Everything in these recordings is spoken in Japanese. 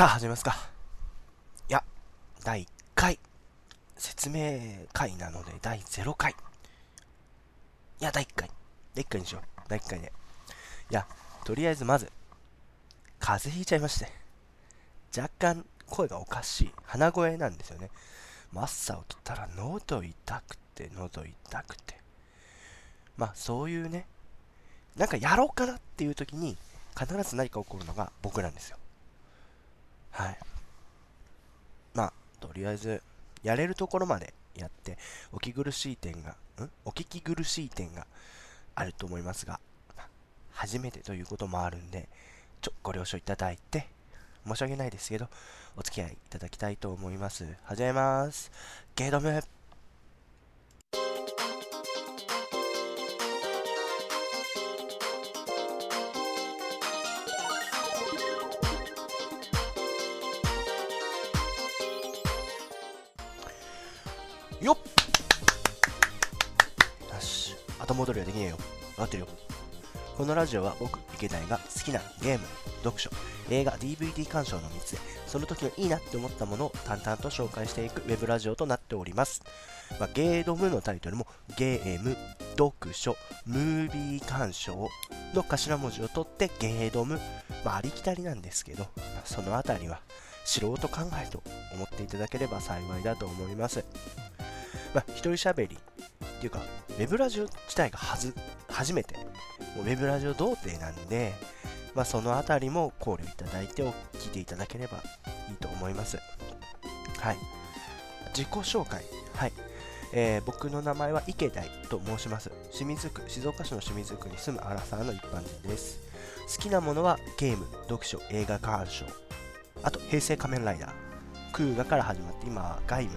さあ、始めますか。いや、第1回。説明会なので、第0回。いや、第1回。第1回にしよう。第1回で。いや、とりあえずまず、風邪ひいちゃいまして。若干、声がおかしい。鼻声なんですよね。朝起きたら喉痛くて、喉痛くて。まあ、そういうね、なんかやろうかなっていう時に、必ず何か起こるのが僕なんですよ。はい。まあ、とりあえず、やれるところまでやって、お聞き苦しい点が、ん？お聞き苦しい点があると思いますが、初めてということもあるんで、ちょ、ご了承いただいて、申し訳ないですけど、お付き合いいただきたいと思います。始めます。ゲードムよっよし、後戻りはできねえよ。分かってるよ。このラジオは僕、池谷が好きなゲーム、読書、映画、DVD 鑑賞の3つで、その時のいいなって思ったものを淡々と紹介していくウェブラジオとなっております。まあ、ゲードムのタイトルも、ゲーム、読書、ムービー鑑賞の頭文字を取ってゲードム、まあ、ありきたりなんですけど、そのあたりは素人考えと思っていただければ幸いだと思います。まあ、一人喋りっていうか、ウェブラジオ自体がはず初めて、もうウェブラジオ童貞なんで、まあ、そのあたりも考慮いただいてお聞いていただければいいと思います。はい。自己紹介。はい。えー、僕の名前は池田と申します。清水区、静岡市の清水区に住むアラサーの一般人です。好きなものはゲーム、読書、映画鑑賞、あと平成仮面ライダー、クーガから始まって今はガイム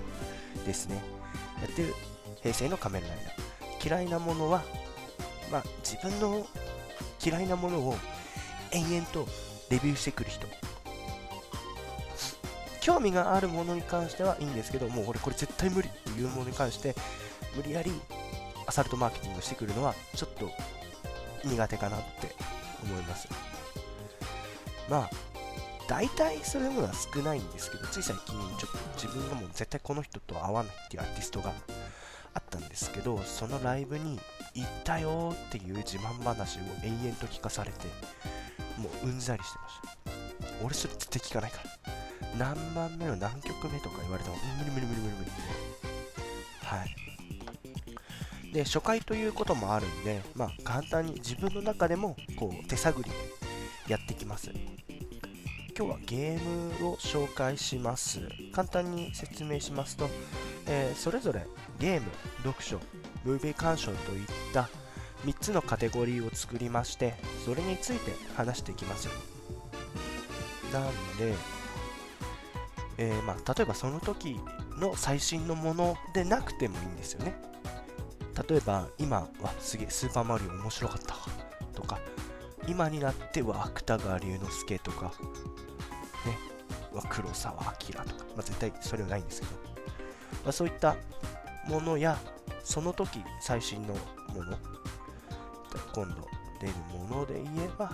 ですね。やってる平成の仮面ライダー。嫌いなものは、まあ自分の嫌いなものを延々とレビューしてくる人。興味があるものに関してはいいんですけど、もう俺これ絶対無理っていうものに関して、無理やりアサルトマーケティングしてくるのはちょっと苦手かなって思います。まあ、大体そういうものは少ないんですけど、つい最近ちょっと自分がもう絶対この人と会わないっていうアーティストがあったんですけど、そのライブに行ったよっていう自慢話を延々と聞かされて、もううんざりしてました。俺それ絶対聞かないから。何番目の何曲目とか言われても、無理無理無理無理無理。はい。で、初回ということもあるんで、まあ簡単に自分の中でもこう手探りでやってきます。今日はゲームを紹介します。簡単に説明しますと、えー、それぞれゲーム、読書、ムービー鑑賞といった3つのカテゴリーを作りましてそれについて話していきますなんで、えー、まあ、例えばその時の最新のものでなくてもいいんですよね例えば今はすげえスーパーマリオ面白かったとか今になっては芥川龍之介とか黒澤明とか、まあ、絶対それはないんですけど、まあ、そういったものやその時最新のもの今度出るもので言えば、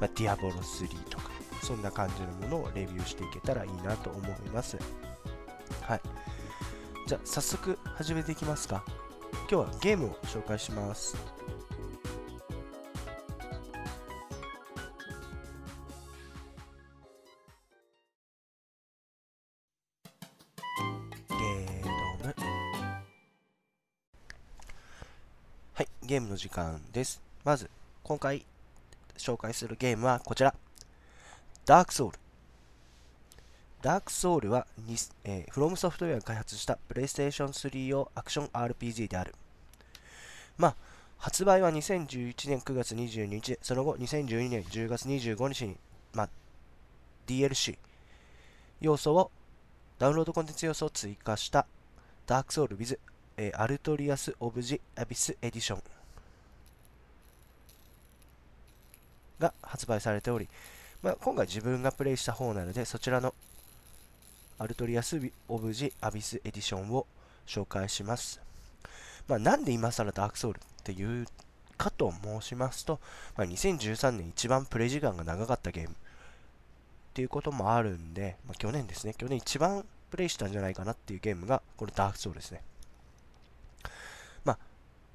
まあ、ディアボロ3とかそんな感じのものをレビューしていけたらいいなと思います。はい。じゃあ早速始めていきますか。今日はゲームを紹介します。の時間です。まず、今回紹介するゲームはこちら。ダークソウル。ダークソウルは、えー、フロムソフトウェアが開発した PlayStation 3用アクション RPG である。まあ、発売は2011年9月22日、その後2012年10月25日に、まあ、DLC 要素を、ダウンロードコンテンツ要素を追加したダークソウル with えー、アルトリアス・オブ・ジ・アビス・エディションが発売されており、まあ、今回自分がプレイした方なので、そちらの Artorias of the Abyss Edition を紹介します。まあ、なんで今更 Dark Souls っていうかと申しますと、まあ、2013年一番プレイ時間が長かったゲームっていうこともあるんで、まあ、去年ですね、去年一番プレイしたんじゃないかなっていうゲームが、このダークソウルですね。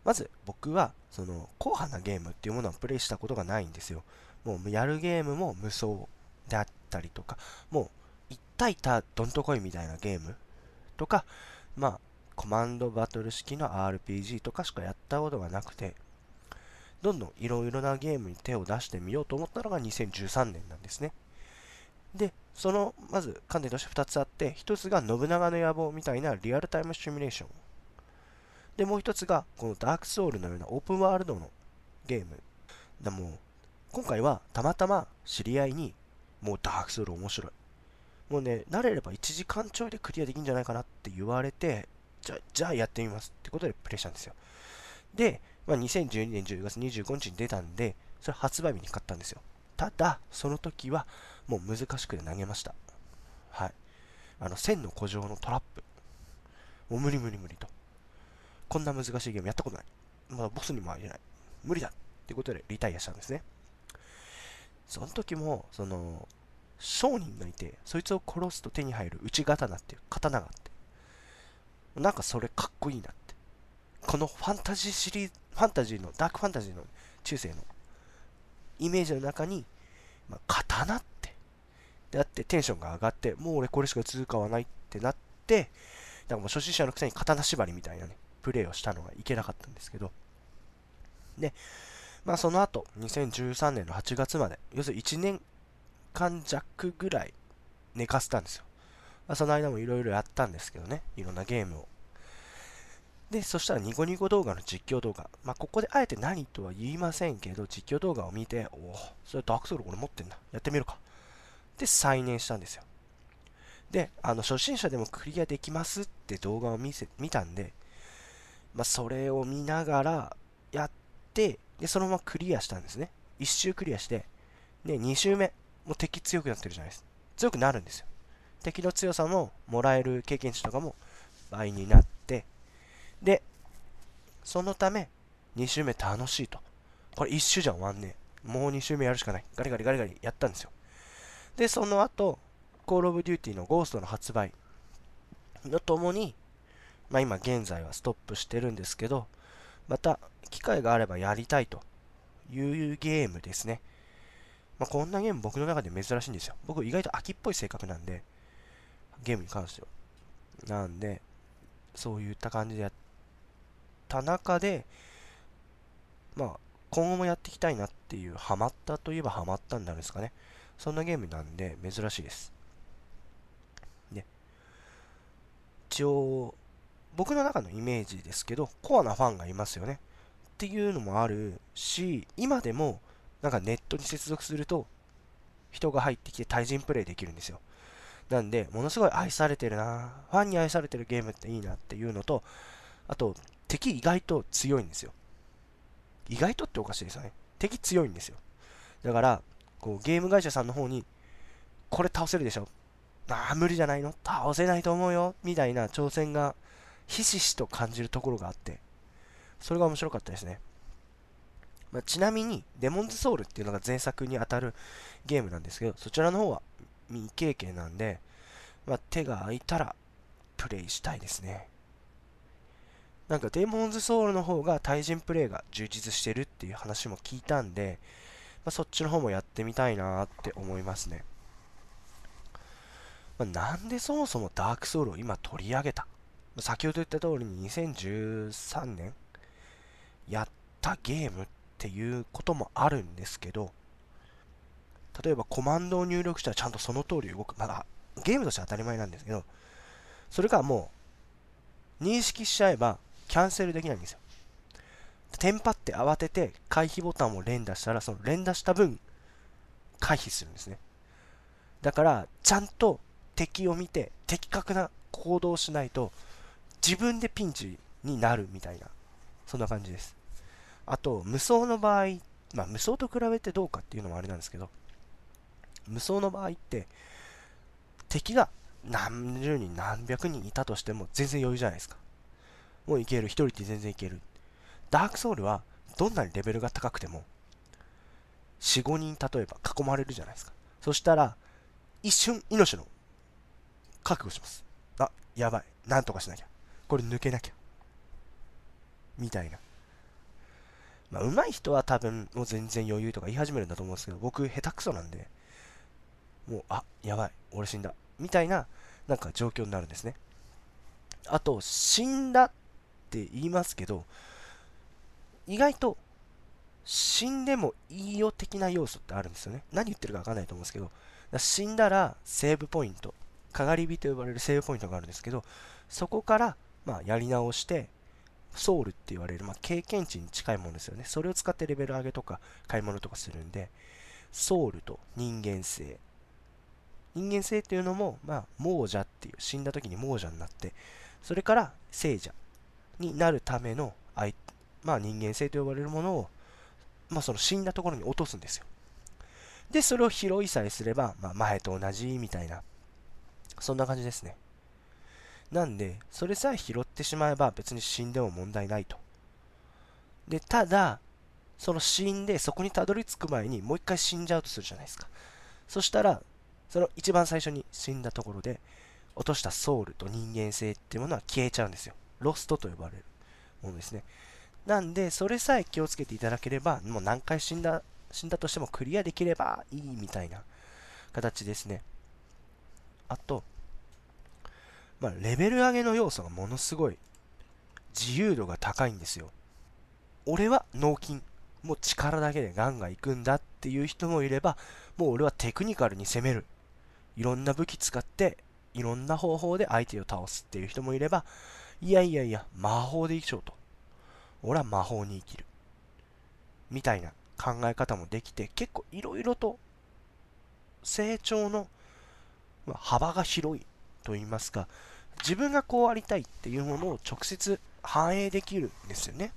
ま、ず僕は、その、硬派なゲームっていうものはプレイしたことがないんですよ。もう、やるゲームも無双であったりとか、もう、1対1どんとこいみたいなゲームとか、まあ、コマンドバトル式の RPG とかしかやったことがなくて、どんどんいろいろなゲームに手を出してみようと思ったのが2013年なんですね。で、その、まず観点として2つあって、1つが信長の野望みたいなリアルタイムシミュレーション。で、もう1つが、このダークソウルのようなオープンワールドのゲーム。だも、今回はたまたま知り合いに、もうダークソウル面白い。もうね、慣れれば1時間ちょいでクリアできるんじゃないかなって言われて、じゃ、じゃあやってみますってことでプレイしたんですよ。で、まあ、2012年10月25日に出たんで、それ発売日に買ったんですよ。ただ、その時はもう難しくて投げました。はい。あの、線の古城のトラップ。もう無理無理無理と。こんな難しいゲームやったことない。まあ、ボスにもあげない。無理だってことでリタイアしたんですね。その時も、その、商人がいて、そいつを殺すと手に入る内刀っていう刀があって、なんかそれかっこいいなって。このファンタジーシリーズ、ファンタジーの、ダークファンタジーの中世のイメージの中に、まあ、刀ってであってテンションが上がって、もう俺これしか続かはないってなって、だからもう初心者のくせに刀縛りみたいなね、プレイをしたのがいけなかったんですけど、で、まあその後、2013年の8月まで、要するに1年間弱ぐらい寝かせたんですよ。まあ、その間もいろいろやったんですけどね、いろんなゲームを。で、そしたらニコニコ動画の実況動画。まあ、ここであえて何とは言いませんけど、実況動画を見て、おお、それダークソウル俺持ってんだ。やってみるか。で、再燃したんですよ。で、あの、初心者でもクリアできますって動画を見せ、見たんで、まあ、それを見ながらやって、で、そのままクリアしたんですね。1周クリアして、で、2周目、もう敵強くなってるじゃないですか。強くなるんですよ。敵の強さももらえる経験値とかも倍になって、で、そのため、2周目楽しいと。これ1周じゃ終わんねえ。もう2周目やるしかない。ガリガリガリガリやったんですよ。で、その後、コールオブデューティーのゴーストの発売のともに、まあ今現在はストップしてるんですけど、また機会があればやりたいというゲームですね。まあこんなゲーム僕の中で珍しいんですよ。僕意外と秋っぽい性格なんで、ゲームに関しては。なんで、そういった感じでやった中で、まあ、今後もやっていきたいなっていう、ハマったといえばハマったんですかね。そんなゲームなんで、珍しいです。ね。一応、僕の中のイメージですけど、コアなファンがいますよね。っていうのもあるし、今でも、なんかネットに接続すると、人が入ってきて対人プレイできるんですよ。なんで、ものすごい愛されてるなファンに愛されてるゲームっていいなっていうのと、あと、敵意外と強いんですよ。意外とっておかしいですよね。敵強いんですよ。だから、こうゲーム会社さんの方に、これ倒せるでしょああ、無理じゃないの？倒せないと思うよみたいな挑戦が、ひしひしと感じるところがあって、それが面白かったですね。まあ、ちなみに、デモンズソウルっていうのが前作に当たるゲームなんですけど、そちらの方は未経験なんで、まあ、手が空いたらプレイしたいですね。なんかデモンズソウルの方が対人プレイが充実してるっていう話も聞いたんで、まあ、そっちの方もやってみたいなって思いますね。まあ、なんでそもそもダークソウルを今取り上げた？先ほど言った通りに2013年やったゲームっていうこともあるんですけど、例えばコマンドを入力したらちゃんとその通り動く。まだゲームとして当たり前なんですけど、それがもう認識しちゃえばキャンセルできないんですよ。テンパって慌てて回避ボタンを連打したら、その連打した分回避するんですね。だから、ちゃんと敵を見て的確な行動をしないと自分でピンチになるみたいな、そんな感じです。あと、無双の場合、まあ無双と比べてどうかっていうのもあれなんですけど、無双の場合って、敵が何十人何百人いたとしても全然余裕じゃないですか。もういける、一人って全然いける。ダークソウルはどんなにレベルが高くても、4、5人例えば囲まれるじゃないですか。そしたら、一瞬命の覚悟します。あ、やばい。なんとかしなきゃ。これ抜けなきゃ。みたいな。まあ、上手い人は多分もう全然余裕とか言い始めるんだと思うんですけど、僕下手くそなんで、もう、あ、やばい。俺死んだ。みたいな、なんか状況になるんですね。あと、死んだって言いますけど、意外と死んでもいいよ的な要素ってあるんですよね。何言ってるか分かんないと思うんですけど、死んだらセーブポイント、かがり火と呼ばれるセーブポイントがあるんですけど、そこからまあやり直して、ソウルって言われる、まあ、経験値に近いものですよね。それを使ってレベル上げとか買い物とかするんで、ソウルと人間性。人間性っていうのも、まあ、亡者っていう、死んだ時に亡者になって、それから聖者になるための、まあ、人間性と呼ばれるものを、まあ、その死んだところに落とすんですよ。で、それを拾いさえすれば、まあ、前と同じみたいな、そんな感じですね。なんで、それさえ拾ってしまえば別に死んでも問題ないと。で、ただ、その死んでそこにたどり着く前にもう一回死んじゃうとするじゃないですか。そしたら、その一番最初に死んだところで、落としたソウルと人間性っていうものは消えちゃうんですよ。ロストと呼ばれるものですね。なんで、それさえ気をつけていただければ、もう何回死んだ、死んだとしてもクリアできればいいみたいな形ですね。あと、まあ、レベル上げの要素がものすごい自由度が高いんですよ。俺は脳筋、もう力だけでガンガン行くんだっていう人もいれば、もう俺はテクニカルに攻める。いろんな武器使って、いろんな方法で相手を倒すっていう人もいれば、いやいやいや、魔法で生きちゃうと。俺は魔法に生きる。みたいな考え方もできて、結構いろいろと成長の幅が広いと言いますか、自分がこうありたいっていうものを直接反映できるんですよね。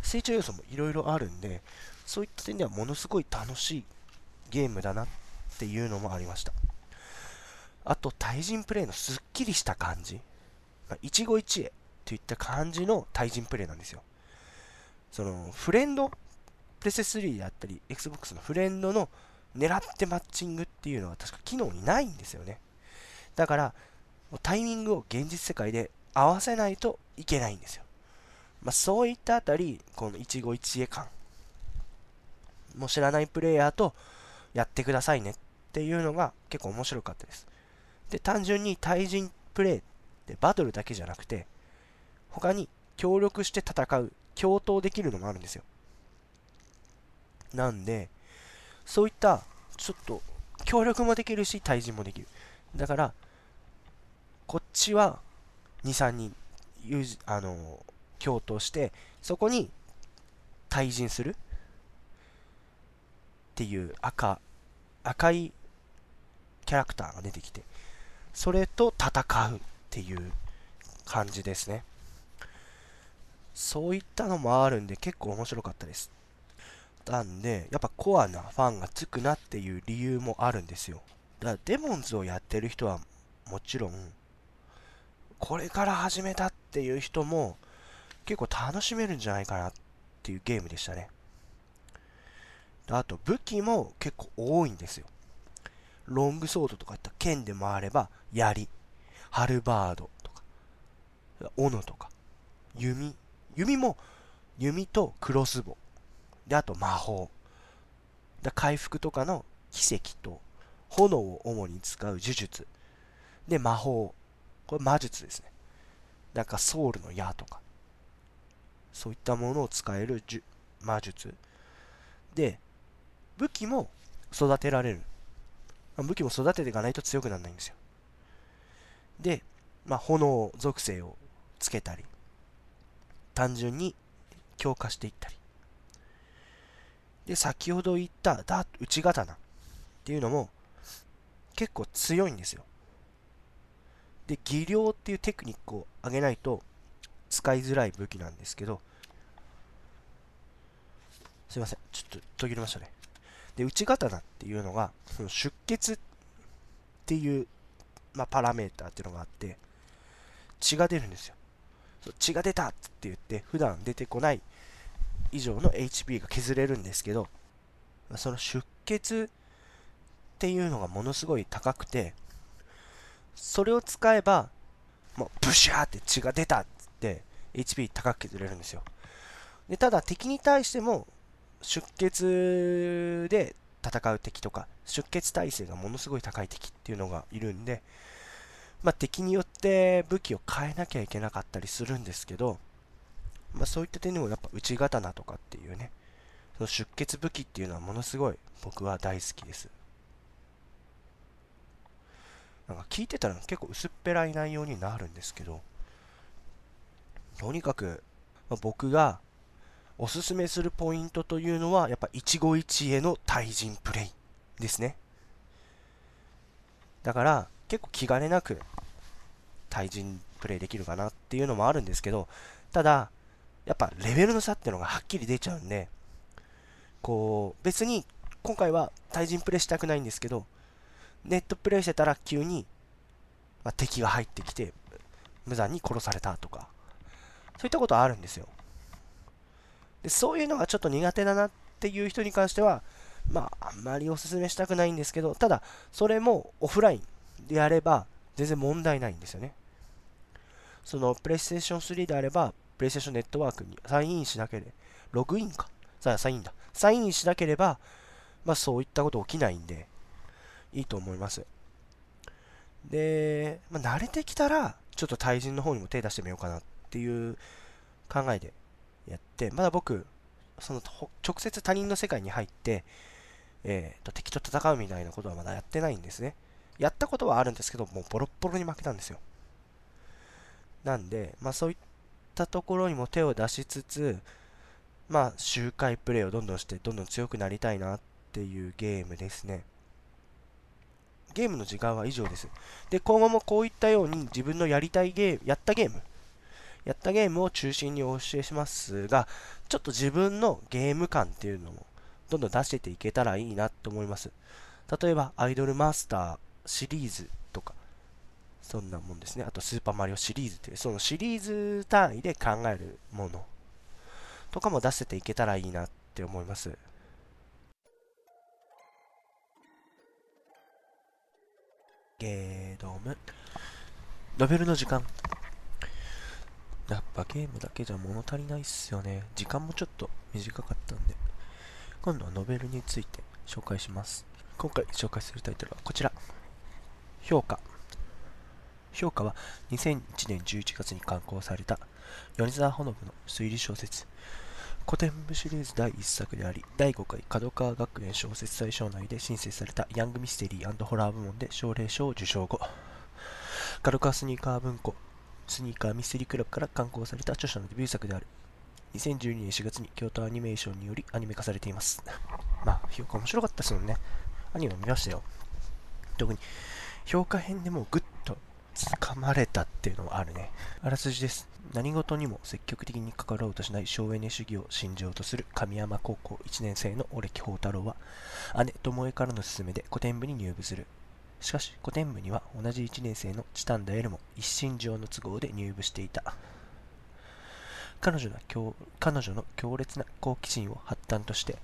成長要素もいろいろあるんで、そういった点ではものすごい楽しいゲームだなっていうのもありました。あと、対人プレイのすっきりした感じ。一期一会といった感じの対人プレイなんですよ。その、フレンド、プレセ3であったり、Xbox のフレンドの狙ってマッチングっていうのは確か機能にないんですよね。だから、タイミングを現実世界で合わせないといけないんですよ。まあ、そういったあたり、この一期一会感。もう知らないプレイヤーとやってくださいねっていうのが結構面白かったです。で、単純に対人プレイってバトルだけじゃなくて、他に協力して戦う、共闘できるのもあるんですよ。なんで、そういったちょっと協力もできるし対人もできる。だから、こっちは2、3人、あの、共闘して、そこに対人する？っていう赤、赤いキャラクターが出てきて、それと戦うっていう感じですね。そういったのもあるんで結構面白かったです。なんで、やっぱコアなファンがつくなっていう理由もあるんですよ。だからデモンズをやってる人はもちろん、これから始めたっていう人も結構楽しめるんじゃないかなっていうゲームでしたね。あと武器も結構多いんですよ。ロングソードとかいった剣でもあれば、槍、ハルバードとか、斧とか、弓。弓も、弓とクロスボウ。で、あと魔法。で回復とかの奇跡と、炎を主に使う呪術。で、魔法。これ魔術ですね。なんかソウルの矢とか。そういったものを使える魔術。で、武器も育てられる。武器も育てていかないと強くならないんですよ。で、まあ、炎属性をつけたり、単純に強化していったり。で、先ほど言っただ内刀っていうのも結構強いんですよ。で、技量っていうテクニックを上げないと使いづらい武器なんですけど、すいません、ちょっと途切れましたね。で、内刀っていうのが、その出血っていうまあ、パラメーターっていうのがあって、血が出るんですよ。血が出たって言って、普段出てこない以上の HP が削れるんですけど、その出血っていうのがものすごい高くて、それを使えば、もうブシャーって血が出たっつって HP 高く削れるんですよ。でただ敵に対しても出血で戦う敵とか出血耐性がものすごい高い敵っていうのがいるんで、まあ、敵によって武器を変えなきゃいけなかったりするんですけど、まあ、そういった点でもやっぱ内刀とかっていうねその出血武器っていうのはものすごい僕は大好きですなんか聞いてたら結構薄っぺらい内容になるんですけどとにかく、ま、僕がおすすめするポイントというのはやっぱ一期一会の対人プレイですね。だから結構気兼ねなく対人プレイできるかなっていうのもあるんですけどただやっぱレベルの差っていうのがはっきり出ちゃうんでこう別に今回は対人プレイしたくないんですけどネットプレイしてたら急に、まあ、敵が入ってきて無残に殺されたとかそういったことはあるんですよ。でそういうのがちょっと苦手だなっていう人に関してはまああんまりおすすめしたくないんですけどただそれもオフラインでやれば全然問題ないんですよね。そのプレイステーション3であればプレイステーションネットワークにサインインしなければログインか。さあサインだ。サインインしなければまあそういったこと起きないんで。いいと思いますで、まあ、慣れてきたらちょっと対人の方にも手出してみようかなっていう考えでやって、まだ僕、その直接他人の世界に入って、えーと、敵と戦うみたいなことはまだやってないんですね。やったことはあるんですけど、もうボロッボロに負けたんですよ。なんで、まあそういったところにも手を出しつつ、まあ周回プレイをどんどんして、どんどん強くなりたいなっていうゲームですね。ゲームの時間は以上です。で、今後もこういったように自分のやりたいゲーム、やったゲームやったゲームを中心にお教えしますが、ちょっと自分のゲーム感っていうのもどんどん出していけたらいいなと思います。例えば、アイドルマスターシリーズとか、そんなもんですね。あと、スーパーマリオシリーズっていう、そのシリーズ単位で考えるものとかも出せていけたらいいなって思います。ゲードム。ノベルの時間。やっぱゲームだけじゃ物足りないっすよね。時間もちょっと短かったんで。今度はノベルについて紹介します。今回紹介するタイトルはこちら。評価。評価は2001年11月に刊行された米沢ほのぶの推理小説古典部シリーズ第1作であり第5回角川学園小説大賞内で申請されたヤングミステリーホラー部門で奨励賞を受賞後角川スニーカー文庫スニーカーミステリークラブから刊行された著者のデビュー作である。2012年4月に京都アニメーションによりアニメ化されています。まあ、評価面白かったですもんね。アニメ見ましたよ。特に、評価編でもぐっと掴まれたっていうのもあるね。あらすじです。何事にも積極的に関わろうとしない省エネ主義を信じようとする神山高校1年生の折木宝太郎は、姉智恵からの勧めで古典部に入部する。しかし、古典部には同じ1年生のチタンダエルも一身上の都合で入部していた。彼女の彼女の強烈な好奇心を発端として、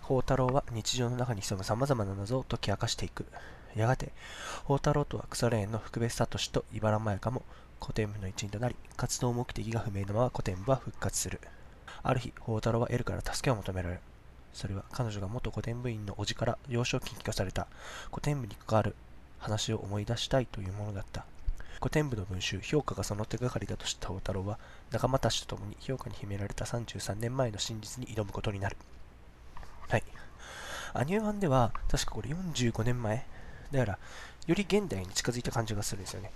宝太郎は日常の中に潜む様々な謎を解き明かしていく。やがて、宝太郎とは草レーンの福部聡と茨麻香も古典部の一員となり、活動目的が不明のまま古典部は復活する。ある日、宝太郎はエルから助けを求められる。それは彼女が元古典部員の叔父から幼少期に聞かされた古典部に関わる話を思い出したいというものだった。古典部の文集、評価がその手がかりだと知った太郎は、仲間たちと共に評価に秘められた33年前の真実に挑むことになる。はい。アニメ版では、確かこれ45年前だから、より現代に近づいた感じがするんですよね。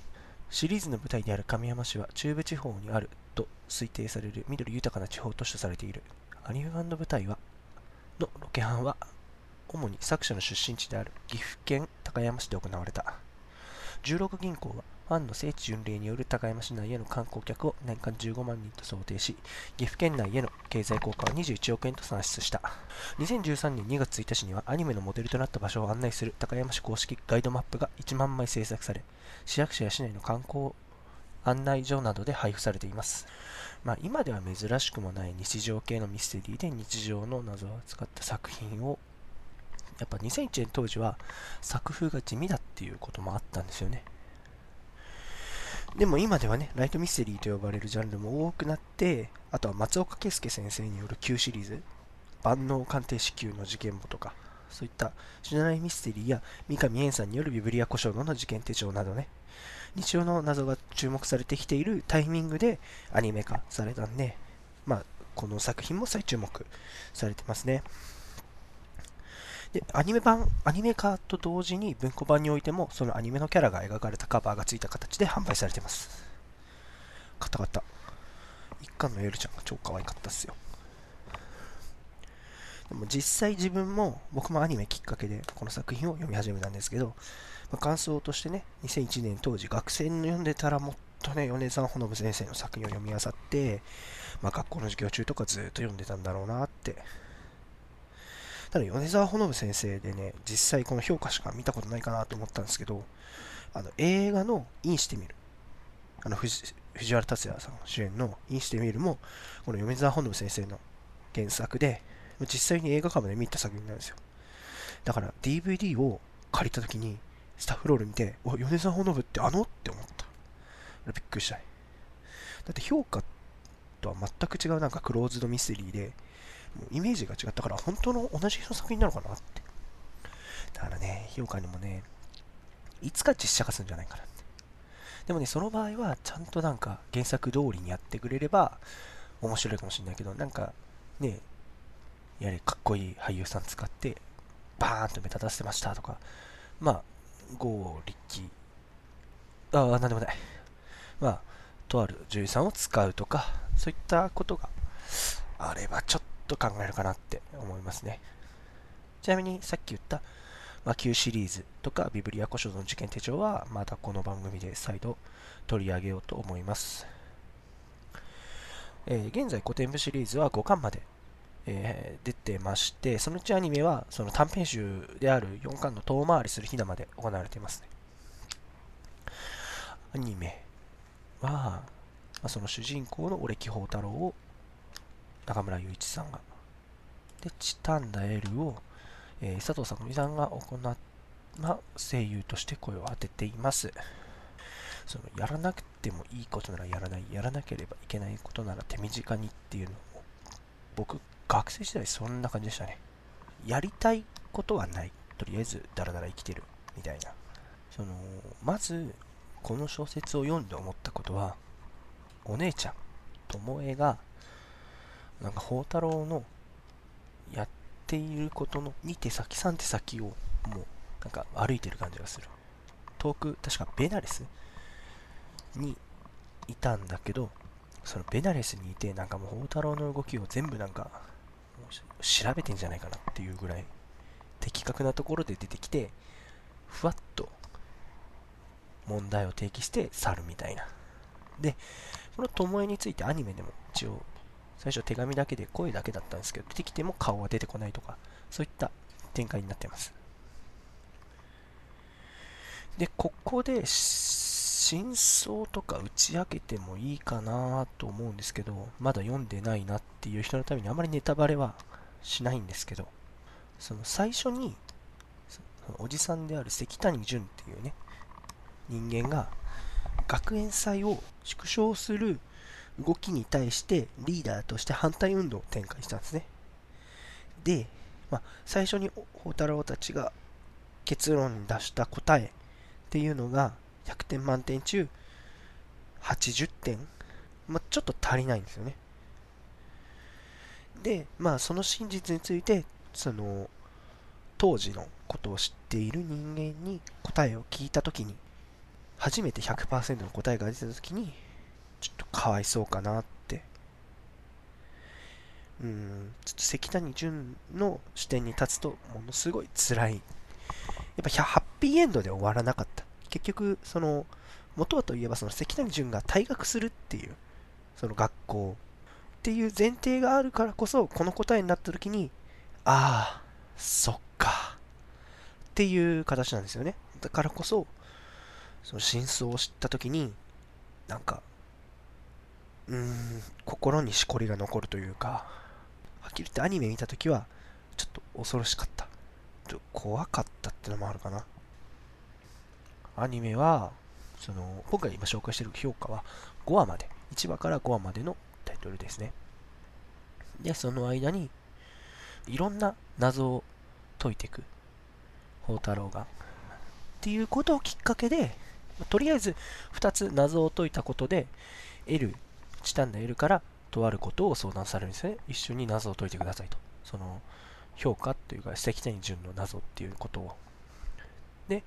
シリーズの舞台である神山市は中部地方にあると推定される緑豊かな地方都市とされている。アニメ版の舞台はのロケハンは、主に作者の出身地である岐阜県高山市で行われた。16銀行は、ファンの聖地巡礼による高山市内への観光客を年間15万人と想定し、岐阜県内への経済効果は21億円と算出した。2013年2月1日にはアニメのモデルとなった場所を案内する高山市公式ガイドマップが1万枚制作され、市役所や市内の観光案内所などで配布されています。まあ、今では珍しくもない日常系のミステリーで日常の謎を扱った作品をやっぱ2001年当時は作風が地味だっていうこともあったんですよね。でも今ではね、ライトミステリーと呼ばれるジャンルも多くなって、あとは松岡圭介先生による Q シリーズ、万能鑑定士 Q の事件簿とか、そういったシナライミステリーや三上燕さんによるビブリア古書の事件手帳などね、日常の謎が注目されてきているタイミングでアニメ化されたんで、まあ、この作品も再注目されてますね。で、アニメ版、アニメ化と同時に文庫版においても、そのアニメのキャラが描かれたカバーがついた形で販売されています。かたかた。一巻のエルちゃんが超可愛かったっすよ。でも実際自分も、僕もアニメきっかけでこの作品を読み始めたんですけど、まあ、感想としてね、2001年当時学生の読んでたらもっとね、米沢ほのぶ先生の作品を読み漁って、まあ、学校の授業中とかずっと読んでたんだろうなってただ米沢ほのぶ先生でね、実際この評価しか見たことないかなと思ったんですけど、あの映画のインしてみる。あの藤原竜也さん主演のインしてみるも、この米沢ほのぶ先生の原作で、実際に映画館まで見た作品なんですよ。だから DVD を借りた時に、スタッフロール見て、お、米沢ほのぶってあのって思った。びっくりしたい。だって評価とは全く違うなんかクローズドミステリーで、イメージが違ったから、本当の同じ人の作品なのかなって。だからね、評価にもね、いつか実写化するんじゃないかなって。でもね、その場合は、ちゃんとなんか原作通りにやってくれれば、面白いかもしれないけど、なんか、ね、やはりかっこいい俳優さん使って、バーンと目立たせてましたとか、まあ、ゴー力、ああ、なんでもない。まあ、とある女優さんを使うとか、そういったことがあればちょっと考えるかなって思いますね。ちなみにさっき言った、まあ、Q シリーズとかビブリア古書の事件手帳はまたこの番組で再度取り上げようと思います。えー、現在古典部シリーズは5巻まで、えー、出てまして、そのうちアニメはその短編集である4巻の遠回りするひなまで行われていますね。アニメは、まあ、その主人公の俺木宝太郎を中村雄一さんが。で、チタンダエルを、えー、佐藤さんさんが行っ、ま声優として声を当てています。そのやらなくてもいいことならやらない、やらなければいけないことなら手短にっていうのを、僕、学生時代そんな感じでしたね。やりたいことはない。とりあえず、だらだら生きてる。みたいな。その、まず、この小説を読んで思ったことは、お姉ちゃん、ともえが、なんか宝太郎のやっていることの2手先3手先をもうなんか歩いてる感じがする。遠く確かベナレスにいたんだけどそのベナレスにいてなんかもう宝太郎の動きを全部なんか調べてんじゃないかなっていうぐらい的確なところで出てきてふわっと問題を提起して去るみたいな。でこの巴についてアニメでも一応最初手紙だけで声だけだったんですけど、出てきても顔は出てこないとか、そういった展開になってます。で、ここで真相とか打ち明けてもいいかなと思うんですけど、まだ読んでないなっていう人のためにあまりネタバレはしないんですけど、その最初に、おじさんである関谷淳っていうね、人間が学園祭を縮小する動きに対してリーダーとして反対運動を展開したんですね。で、まあ、最初に宝太郎たちが結論に出した答えっていうのが100点満点中80点、まあ、ちょっと足りないんですよね。で、まあその真実についてその当時のことを知っている人間に答えを聞いたときに初めて100%の答えが出たときにちょっとかわいそうかなって。うん、ちょっと関谷淳の視点に立つと、ものすごい辛い。やっぱハッピーエンドで終わらなかった。結局、その、元はといえばその関谷淳が退学するっていう、その学校っていう前提があるからこそ、この答えになった時に、ああ、そっか。っていう形なんですよね。だからこそ、その真相を知った時に、なんか、うーん、心にしこりが残るというか、はっきり言ってアニメ見たときは、ちょっと恐ろしかったっと怖かったってのもあるかな。アニメは、その、今回今紹介してる評価は5話まで、1話から5話までのタイトルですね。で、その間に、いろんな謎を解いていく、宝太郎が。っていうことをきっかけで、とりあえず2つ謎を解いたことで、L、チタンダ L からとあることを相談されるんですね。一緒に謎を解いてくださいと。その、評価っていうか、石点順の謎っていうことを。で、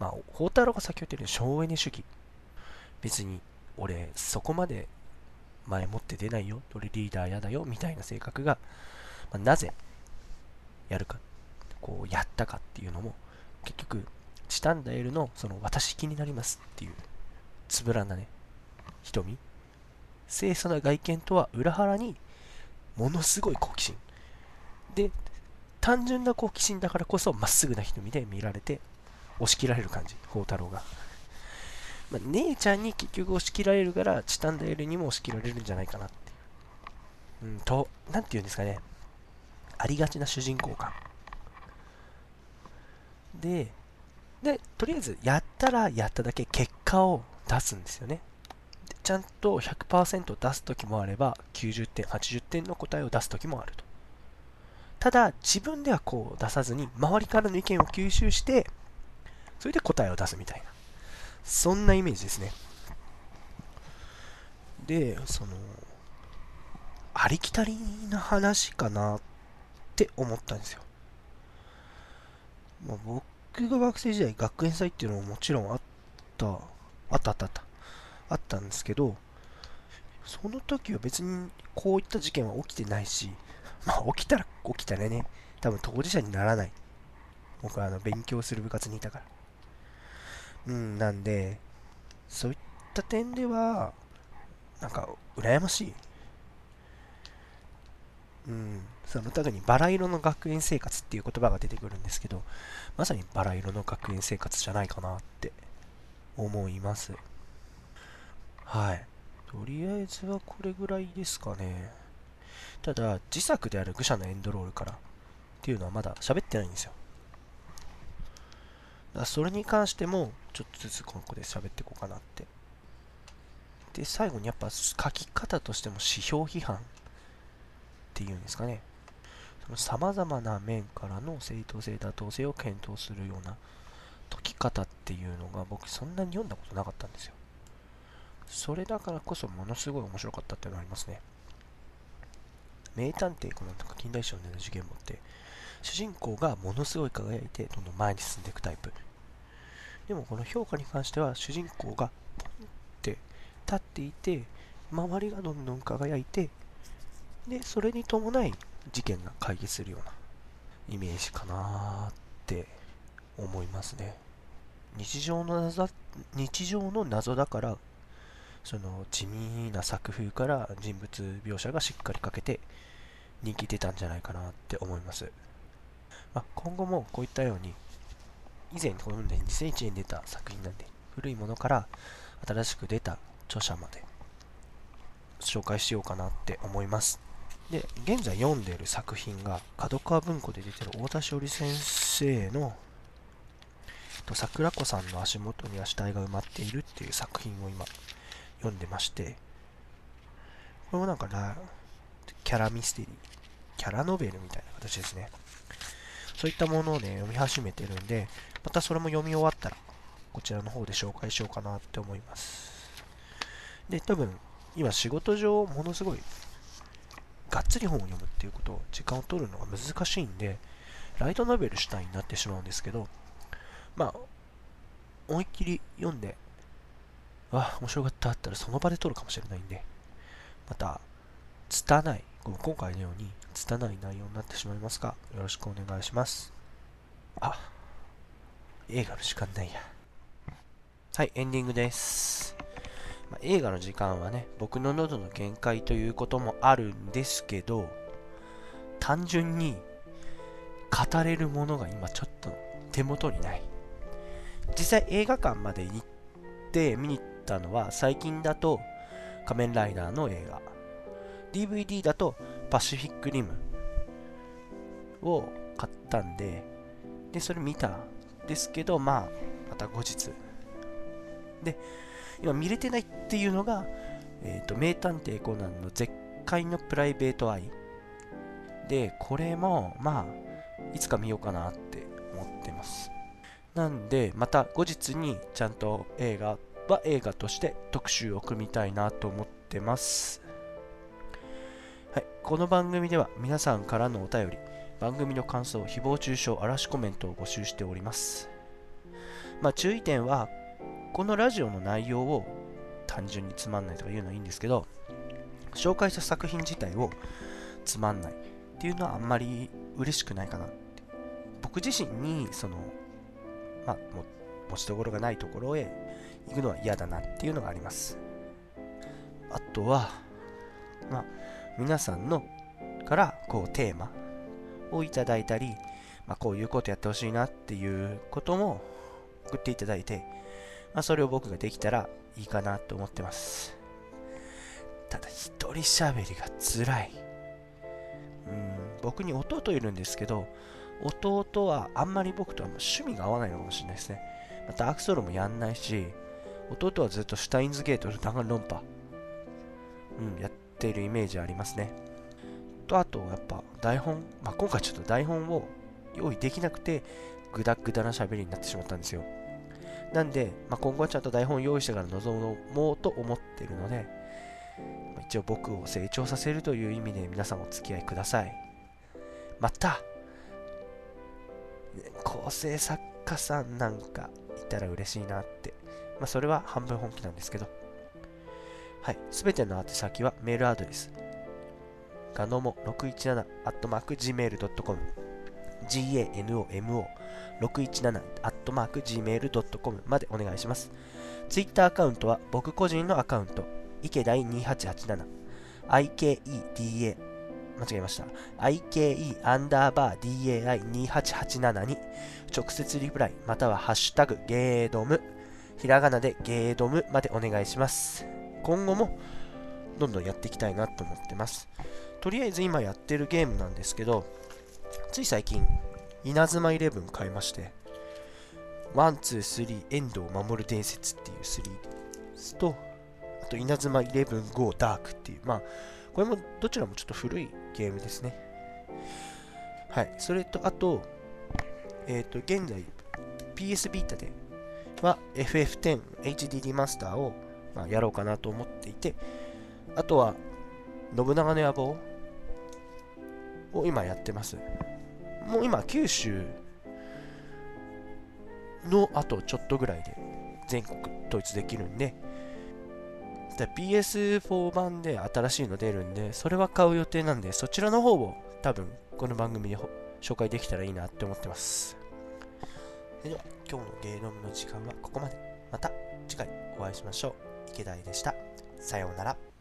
まあ、宝太郎が先ほど言ったように省エネ主義。別に、俺、そこまで前もって出ないよ。俺リーダーやだよ。みたいな性格が、まあ、なぜやるか、こう、やったかっていうのも、結局、チタンダエルの、その、私気になりますっていう、つぶらなね、瞳。清楚な外見とは裏腹に、ものすごい好奇心。で、単純な好奇心だからこそ、まっすぐな瞳で見られて、押し切られる感じ、宝太郎が。まあ、姉ちゃんに結局押し切られるから、チタンダエルにも押し切られるんじゃないかなっていう。うん、と、なんて言うんですかね。ありがちな主人公感。で、で、とりあえずやったらやっただけ結果を出すんですよね。ちゃんと100%出す時もあれば、90点、80点の答えを出す時もあると。ただ、自分ではこう出さずに、周りからの意見を吸収して、それで答えを出すみたいな。そんなイメージですね。で、その、ありきたりな話かなって思ったんですよ。まあ、僕が学生時代学園祭っていうのももちろんあった、あったあったあった、たんですけど、その時は別にこういった事件は起きてないし、まあ起きたら起きたらね、多分当事者にならない。僕はあの勉強する部活にいたから。うん、なんで、そういった点では、なんか、羨ましい。うん、その中にバラ色の学園生活っていう言葉が出てくるんですけど、まさにバラ色の学園生活じゃないかなって思います。はい。とりあえずはこれぐらいですかね。ただ、自作である愚者のエンドロールからっていうのはまだ喋ってないんですよ。だそれに関しても、ちょっとずつここで喋っていこうかなって。で、最後にやっぱ書き方としても指標批判っていうんですかね。その様々な面からの正当性、妥当性を検討するような解き方っていうのが僕そんなに読んだことなかったんですよ。それだからこそものすごい面白かったっていうのがありますね。名探偵コナンとか近代史を狙う事件簿って主人公がものすごい輝いてどんどん前に進んでいくタイプでもこの評価に関しては主人公がポンって立っていて周りがどんどん輝いてでそれに伴い事件が解決するようなイメージかなって思いますね日常の謎日常の謎だからその地味な作風から人物描写がしっかりかけて人気出たんじゃないかなって思います、まあ、今後もこういったように以前この2001年に出た作品なんで古いものから新しく出た著者まで紹介しようかなって思います。で現在読んでいる作品が角川文庫で出てる太田しおり先生の桜子さんの足元には死体が埋まっているっていう作品を今読んでまして、これもなんかな、キャラミステリー、キャラノベルみたいな形ですね。そういったものをね、読み始めてるんで、またそれも読み終わったら、こちらの方で紹介しようかなって思います。で、多分、今仕事上、ものすごい、がっつり本を読むっていうことを、時間を取るのが難しいんで、ライトノベル主体になってしまうんですけど、まあ、思いっきり読んで、あ、面白かったあったらその場で撮るかもしれないんで、また、拙い、今回のように拙い内容になってしまいますが、よろしくお願いします。あ、映画の時間ないや。はい、エンディングです。まあ、映画の時間はね、僕の喉の限界ということもあるんですけど、単純に語れるものが今ちょっと手元にない。実際映画館まで行って見に行ったのは最近だと仮面ライダーの映画 DVD だとパシフィックリムを買ったんで、で、それ見たんですけど、まあ、また後日。で、今見れてないっていうのが、えっ、ー、と、名探偵コナンの絶海のプライベートアイ。で、これも、まあ、いつか見ようかなって思ってます。なんで、また後日にちゃんと映画は映画として特集を組みたいなと思ってます。はい、この番組では皆さんからのお便り、番組の感想、誹謗中傷、嵐コメントを募集しております。まあ、注意点は、このラジオの内容を単純につまんないとか言うのはいいんですけど、紹介した作品自体をつまんないっていうのはあんまり嬉しくないかなって。僕自身に、その、まあ、持ちどころがないところへ行くのは嫌だなっていうのがあります。あとは、まあ、皆さんのからこうテーマをいただいたり、まあ、こういうことやってほしいなっていうことも送っていただいて、まあ、それを僕ができたらいいかなと思ってます。ただ一人喋りが辛い。うん、僕に弟いるんですけど、弟はあんまり僕とは趣味が合わないのかもしれないですね。またアクソルもやんないし、弟はずっとシュタインズゲートと弾丸論破、うん、やっているイメージありますね。と、あと、やっぱ台本、まあ、今回ちょっと台本を用意できなくて、グダグダな喋りになってしまったんですよ。なんで、まあ、今後はちゃんと台本用意してから臨もうと思ってるので、一応僕を成長させるという意味で皆さんお付き合いください。また、構成作家さんなんかいたら嬉しいなって。まあ、それは半分本気なんですけど。はい。すべての宛先はメールアドレス。ガノモ617 gmail.com ganomo617 gmail.com までお願いします。ツイッターアカウントは僕個人のアカウント、池大2887 ikeda 間違えました。ike アンダーバー dai2887 に直接リプライまたはハッシュタグゲードムひらがなでゲードムまでお願いします。今後もどんどんやっていきたいなと思ってます。とりあえず今やってるゲームなんですけど、つい最近、イナズマイレブン買いまして、 one、two、three、円堂守伝説っていう3ですと、あと稲妻イレブン GO ダークっていう、まあ、これもどちらもちょっと古いゲームですね。はい。それと、あと、えっ、ー、と、現在、PS ビータでは FF10 HD リマスターを、まあ、やろうかなと思っていて、あとは、信長の野望を今やってます。もう今、九州のあとちょっとぐらいで全国統一できるんで、PS4 版で新しいの出るんで、それは買う予定なんで、そちらの方を多分この番組で紹介できたらいいなって思ってます。それでは今日のゲーノムの時間はここまで。また次回お会いしましょう。池田でした。さようなら。